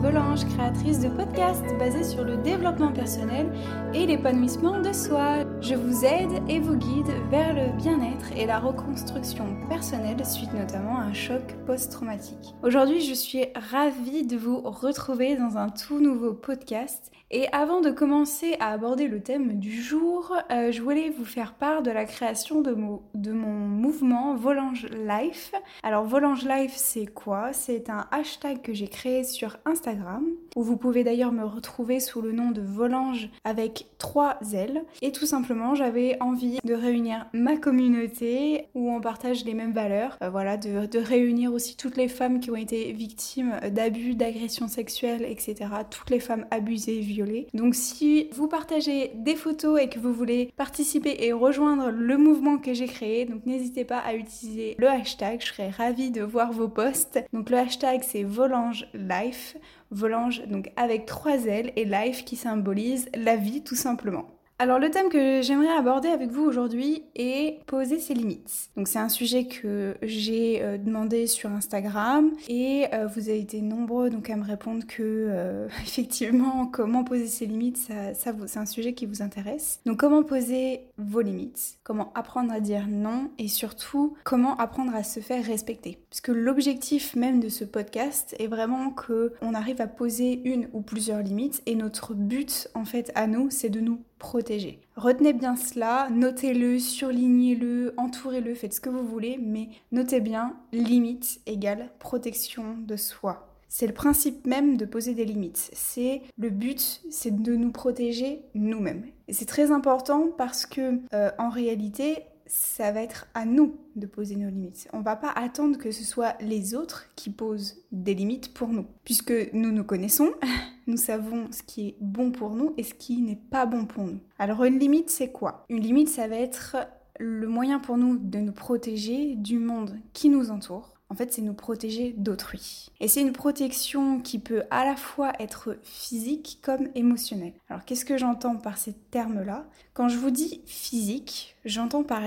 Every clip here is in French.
Volange, créatrice de podcasts basés sur le développement personnel et l'épanouissement de soi. Je vous aide et vous guide vers le bien-être et la reconstruction personnelle suite notamment à un choc post-traumatique. Aujourd'hui, je suis ravie de vous retrouver dans un tout nouveau podcast. Et avant de commencer à aborder le thème du jour, euh, je voulais vous faire part de la création de, mon mouvement Volange Life. Alors Volange Life, c'est quoi? C'est un hashtag que j'ai créé sur Instagram, où vous pouvez d'ailleurs me retrouver sous le nom de Volange avec trois L. Et tout simplement, j'avais envie de réunir ma communauté où on partage les mêmes valeurs. Euh, voilà, de, réunir aussi toutes les femmes qui ont été victimes d'abus, d'agressions sexuelles, etc. Toutes les femmes abusées, violées. Donc si vous partagez des photos et que vous voulez participer et rejoindre le mouvement que j'ai créé, donc n'hésitez pas à utiliser le hashtag. Je serais ravie de voir vos posts. Donc le hashtag c'est Volange Life. Volange donc avec trois L et Life qui symbolise la vie tout simplement. Alors le thème que j'aimerais aborder avec vous aujourd'hui est poser ses limites. Donc c'est un sujet que j'ai euh, demandé sur Instagram et euh, vous avez été nombreux donc à me répondre que euh, effectivement comment poser ses limites ça, c'est un sujet qui vous intéresse. Donc comment poser vos limites, comment apprendre à dire non et surtout comment apprendre à se faire respecter? Puisque l'objectif même de ce podcast est vraiment que on arrive à poser une ou plusieurs limites et notre but en fait à nous c'est de nous protéger. Retenez bien cela, notez-le, surlignez-le, entourez-le, faites ce que vous voulez, mais notez bien limite égale protection de soi. C'est le principe même de poser des limites. C'est le but, c'est de nous protéger nous-mêmes. Et c'est très important parce que euh, en réalité, ça va être à nous de poser nos limites. On va pas attendre que ce soit les autres qui posent des limites pour nous, puisque nous nous connaissons, nous savons ce qui est bon pour nous et ce qui n'est pas bon pour nous. Alors une limite, c'est quoi? Une limite, ça va être le moyen pour nous de nous protéger du monde qui nous entoure en fait, c'est nous protéger d'autrui. Et c'est une protection qui peut à la fois être physique comme émotionnelle. Alors, qu'est-ce que j'entends par ces termes-là? Quand je vous dis physique, j'entends par,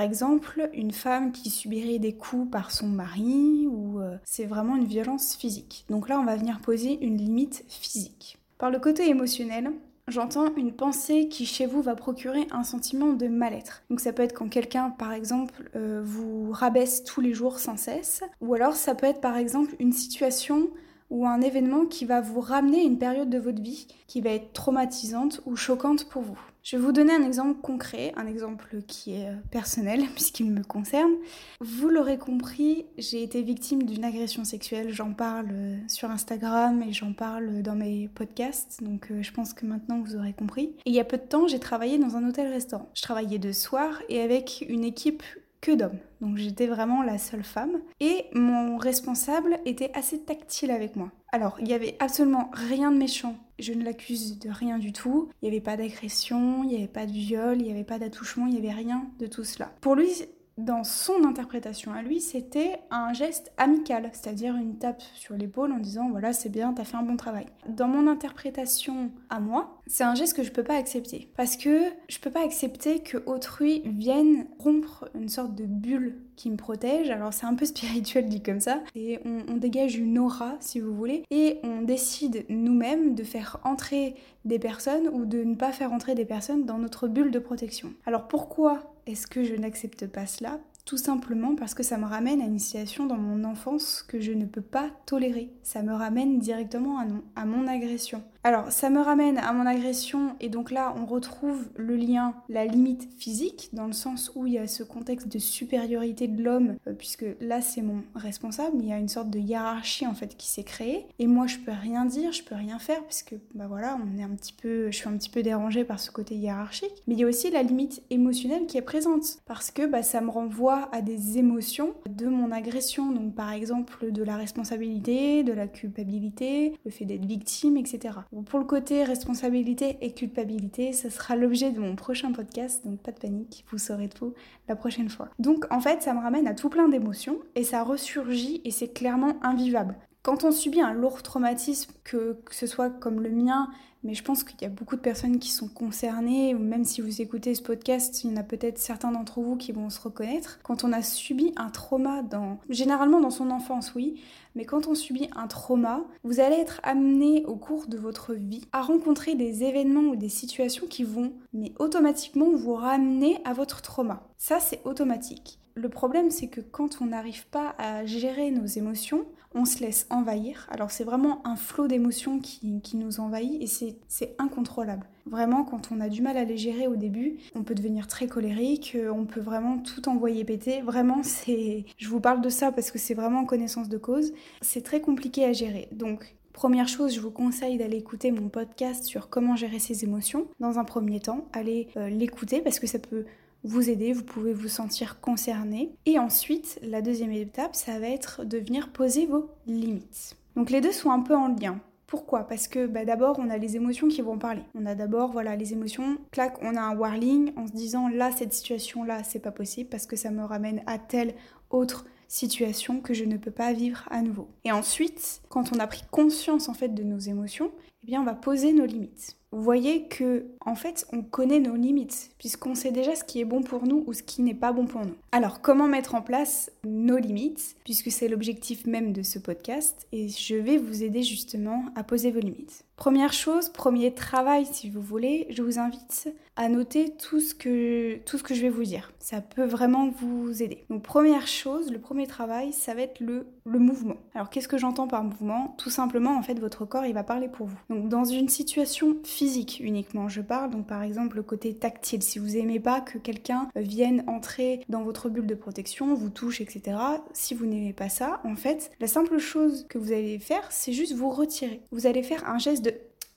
exemple une femme qui subirait des coups par son mari ou euh, c'est vraiment une violence physique. Donc là, on va venir poser une limite physique. Par le côté émotionnel, J'entends une pensée qui chez vous va procurer un sentiment de mal-être. Donc ça peut être quand quelqu'un par exemple euh, vous rabaisse tous les jours sans cesse, ou alors ça peut être par exemple une situation ou un événement qui va vous ramener à une période de votre vie qui va être traumatisante ou choquante pour vous. Je vais vous donner un exemple concret, un exemple qui est euh, personnel puisqu'il me concerne. Vous l'aurez compris, j'ai été victime d'une agression sexuelle. J'en parle euh, sur Instagram et j'en parle dans mes podcasts, donc euh, je pense que maintenant vous aurez compris. Il y a peu de temps, j'ai travaillé dans un hôtel-restaurant. Je travaillais de soir et avec une équipe que d'hommes. Donc j'étais vraiment la seule femme. Et mon responsable était assez tactile avec moi. Alors, il n'y avait absolument rien de méchant. Je ne l'accuse de rien du tout. Il n'y avait pas d'agression, il n'y avait pas de viol, il n'y avait pas d'attouchement, il n'y avait rien de tout cela. Pour lui, dans son interprétation à lui, c'était un geste amical, c'est-à-dire une tape sur l'épaule en disant voilà, c'est bien, t'as fait un bon travail. Dans mon interprétation à moi, c'est un geste que je peux pas accepter parce que je peux pas accepter que autrui vienne rompre une sorte de bulle qui me protège. Alors c'est un peu spirituel dit comme ça. Et on, on dégage une aura, si vous voulez, et on décide nous-mêmes de faire entrer des personnes ou de ne pas faire entrer des personnes dans notre bulle de protection. Alors pourquoi est-ce que je n'accepte pas cela? Tout simplement parce que ça me ramène à une situation dans mon enfance que je ne peux pas tolérer. Ça me ramène directement à, mon agression. Alors, ça me ramène à mon agression et donc là, on retrouve le lien, la limite physique, dans le sens où il y a ce contexte de supériorité de l'homme, euh, puisque là, c'est mon responsable, il y a une sorte de hiérarchie en fait qui s'est créée, et moi, je peux rien dire, je peux rien faire, puisque bah voilà, on est un petit peu, je suis un petit peu dérangée par ce côté hiérarchique, mais il y a aussi la limite émotionnelle qui est présente, parce que bah, ça me renvoie à des émotions de mon agression, donc par exemple de la responsabilité, de la culpabilité, le fait d'être victime, etc pour le côté responsabilité et culpabilité, ce sera l'objet de mon prochain podcast, donc pas de panique, vous saurez tout la prochaine fois. Donc en fait, ça me ramène à tout plein d'émotions et ça ressurgit et c'est clairement invivable. Quand on subit un lourd traumatisme, que, ce soit comme le mien, mais je pense qu'il y a beaucoup de personnes qui sont concernées, ou même si vous écoutez ce podcast, il y en a peut-être certains d'entre vous qui vont se reconnaître. Quand on a subi un trauma, généralement dans son enfance, oui, mais quand on subit un trauma, vous allez être amené au cours de votre vie à rencontrer des événements ou des situations qui vont, mais automatiquement, vous ramener à votre trauma. Ça, c'est automatique. Le problème, c'est que quand on n'arrive pas à gérer nos émotions, on se laisse envahir. Alors c'est vraiment un flot d'émotions qui, nous envahit et c'est incontrôlable. Vraiment, quand on a du mal à les gérer au début, on peut devenir très colérique, euh, on peut vraiment tout envoyer péter. Vraiment, c'est... Je vous parle de ça parce que c'est vraiment en connaissance de cause. C'est très compliqué à gérer. Donc, Première chose, je vous conseille d'aller écouter mon podcast sur comment gérer ses émotions. Dans un premier temps, allez euh, l'écouter parce que ça peut vous aider, vous pouvez vous sentir concerné. Et ensuite, la deuxième étape, ça va être de venir poser vos limites. Donc les deux sont un peu en lien. Pourquoi? Parce que bah, d'abord, on a les émotions qui vont parler. On a d'abord, voilà, les émotions. Clac, on a un warning en se disant là, cette situation-là, c'est pas possible parce que ça me ramène à telle autre situation que je ne peux pas vivre à nouveau. Et ensuite, quand on a pris conscience en fait de nos émotions, eh bien, on va poser nos limites vous voyez que en fait on connaît nos limites puisqu'on sait déjà ce qui est bon pour nous ou ce qui n'est pas bon pour nous. Alors comment mettre en place nos limites puisque c'est l'objectif même de ce podcast et je vais vous aider justement à poser vos limites. Première chose, premier travail si vous voulez, je vous invite à noter tout ce que, je vais vous dire. Ça peut vraiment vous aider. Donc première chose, le premier travail, ça va être le, le mouvement. Alors qu'est-ce que j'entends par mouvement? Tout simplement en fait votre corps il va parler pour vous. Donc dans une situation physique uniquement, je parle donc par exemple le côté tactile. Si vous aimez pas que quelqu'un vienne entrer dans votre bulle de protection, vous touche, etc. Si vous n'aimez pas ça, en fait, la simple chose que vous allez faire, c'est juste vous retirer. Vous allez faire un geste de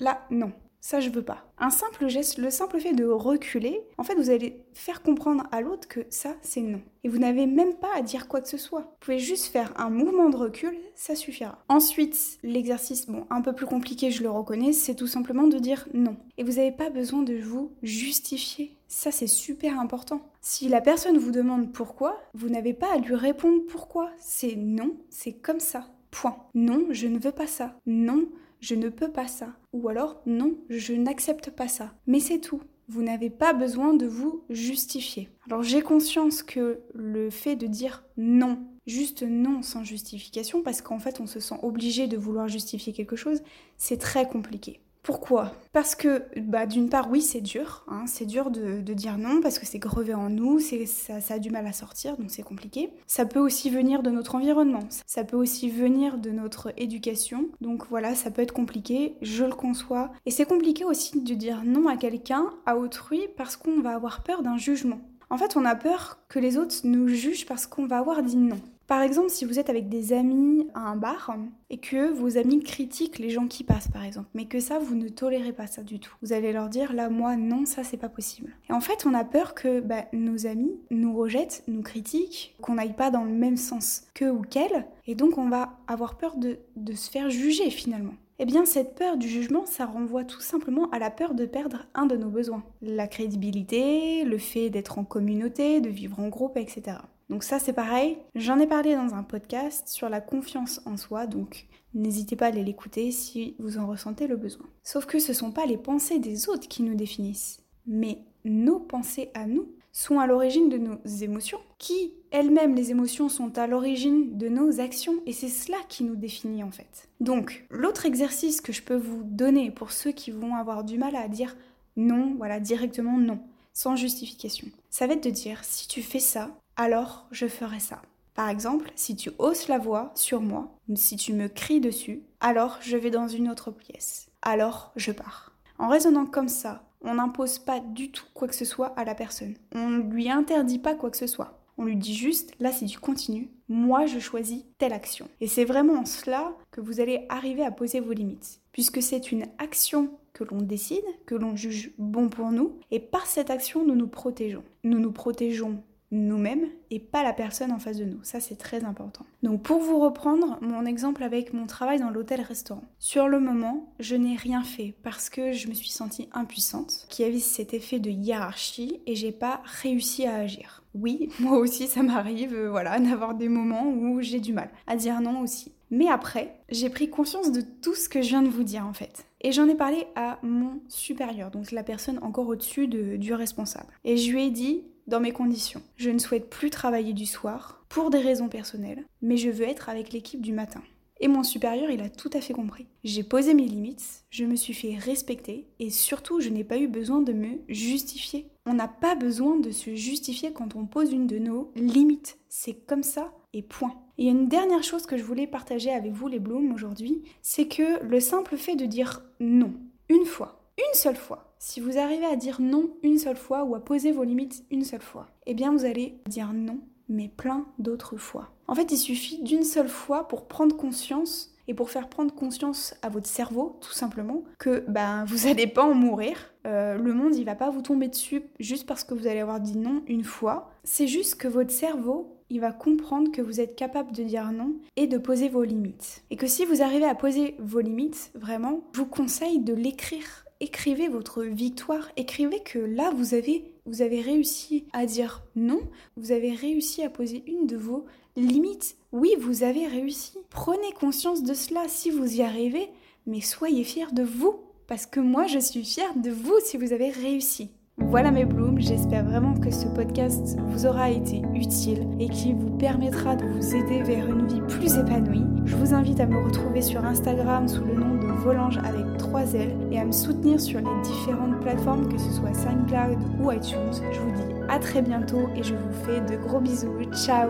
Là, non. Ça, je veux pas. Un simple geste, le simple fait de reculer, en fait, vous allez faire comprendre à l'autre que ça, c'est non. Et vous n'avez même pas à dire quoi que ce soit. Vous pouvez juste faire un mouvement de recul, ça suffira. Ensuite, l'exercice, bon, un peu plus compliqué, je le reconnais, c'est tout simplement de dire non. Et vous n'avez pas besoin de vous justifier. Ça, c'est super important. Si la personne vous demande pourquoi, vous n'avez pas à lui répondre pourquoi. C'est non, c'est comme ça. Point. Non, je ne veux pas ça. Non, je ne peux pas ça. Ou alors, non, je n'accepte pas ça. Mais c'est tout. Vous n'avez pas besoin de vous justifier. Alors j'ai conscience que le fait de dire non, juste non sans justification, parce qu'en fait on se sent obligé de vouloir justifier quelque chose, c'est très compliqué. Pourquoi? Parce que, bah, d'une part, oui, c'est dur. Hein, c'est dur de, dire non parce que c'est grevé en nous, ça, ça a du mal à sortir, donc c'est compliqué. Ça peut aussi venir de notre environnement, ça peut aussi venir de notre éducation. Donc voilà, ça peut être compliqué, je le conçois. Et c'est compliqué aussi de dire non à quelqu'un, à autrui, parce qu'on va avoir peur d'un jugement. En fait, on a peur que les autres nous jugent parce qu'on va avoir dit non. Par exemple, si vous êtes avec des amis à un bar et que vos amis critiquent les gens qui passent, par exemple, mais que ça, vous ne tolérez pas ça du tout. Vous allez leur dire, là, moi, non, ça, c'est pas possible. Et en fait, on a peur que bah, nos amis nous rejettent, nous critiquent, qu'on n'aille pas dans le même sens qu'eux ou qu'elles, et donc on va avoir peur de, de se faire juger finalement. Eh bien, cette peur du jugement, ça renvoie tout simplement à la peur de perdre un de nos besoins. La crédibilité, le fait d'être en communauté, de vivre en groupe, etc. Donc ça c'est pareil, j'en ai parlé dans un podcast sur la confiance en soi, donc n'hésitez pas à aller l'écouter si vous en ressentez le besoin. Sauf que ce ne sont pas les pensées des autres qui nous définissent, mais nos pensées à nous sont à l'origine de nos émotions, qui elles-mêmes les émotions sont à l'origine de nos actions, et c'est cela qui nous définit en fait. Donc l'autre exercice que je peux vous donner pour ceux qui vont avoir du mal à dire non, voilà, directement non, sans justification, ça va être de dire si tu fais ça, alors je ferai ça. Par exemple, si tu hausses la voix sur moi, si tu me cries dessus, alors je vais dans une autre pièce. Alors je pars. En raisonnant comme ça, on n'impose pas du tout quoi que ce soit à la personne. On ne lui interdit pas quoi que ce soit. On lui dit juste, là si tu continues, moi je choisis telle action. Et c'est vraiment en cela que vous allez arriver à poser vos limites. Puisque c'est une action que l'on décide, que l'on juge bon pour nous, et par cette action nous nous protégeons. Nous nous protégeons nous-mêmes et pas la personne en face de nous. Ça, c'est très important. Donc, pour vous reprendre mon exemple avec mon travail dans l'hôtel-restaurant. Sur le moment, je n'ai rien fait parce que je me suis sentie impuissante, qui avait cet effet de hiérarchie et j'ai pas réussi à agir. Oui, moi aussi, ça m'arrive, euh, voilà, d'avoir des moments où j'ai du mal à dire non aussi. Mais après, j'ai pris conscience de tout ce que je viens de vous dire en fait. Et j'en ai parlé à mon supérieur, donc la personne encore au-dessus du responsable. Et je lui ai dit, dans mes conditions. Je ne souhaite plus travailler du soir pour des raisons personnelles, mais je veux être avec l'équipe du matin. Et mon supérieur, il a tout à fait compris. J'ai posé mes limites, je me suis fait respecter et surtout, je n'ai pas eu besoin de me justifier. On n'a pas besoin de se justifier quand on pose une de nos limites. C'est comme ça et point. Et une dernière chose que je voulais partager avec vous les Blooms aujourd'hui, c'est que le simple fait de dire non, une fois, une seule fois, si vous arrivez à dire non une seule fois ou à poser vos limites une seule fois, eh bien vous allez dire non, mais plein d'autres fois. En fait, il suffit d'une seule fois pour prendre conscience et pour faire prendre conscience à votre cerveau, tout simplement, que ben vous n'allez pas en mourir. Euh, le monde, il va pas vous tomber dessus juste parce que vous allez avoir dit non une fois. C'est juste que votre cerveau, il va comprendre que vous êtes capable de dire non et de poser vos limites. Et que si vous arrivez à poser vos limites, vraiment, je vous conseille de l'écrire. Écrivez votre victoire, écrivez que là vous avez vous avez réussi à dire non, vous avez réussi à poser une de vos limites. Oui, vous avez réussi. Prenez conscience de cela si vous y arrivez, mais soyez fiers de vous parce que moi je suis fière de vous si vous avez réussi. Voilà mes blooms, j'espère vraiment que ce podcast vous aura été utile et qu'il vous permettra de vous aider vers une vie plus épanouie. Je vous invite à me retrouver sur Instagram sous le nom de Volange avec 3 L et à me soutenir sur les différentes plateformes, que ce soit SoundCloud ou iTunes. Je vous dis à très bientôt et je vous fais de gros bisous. Ciao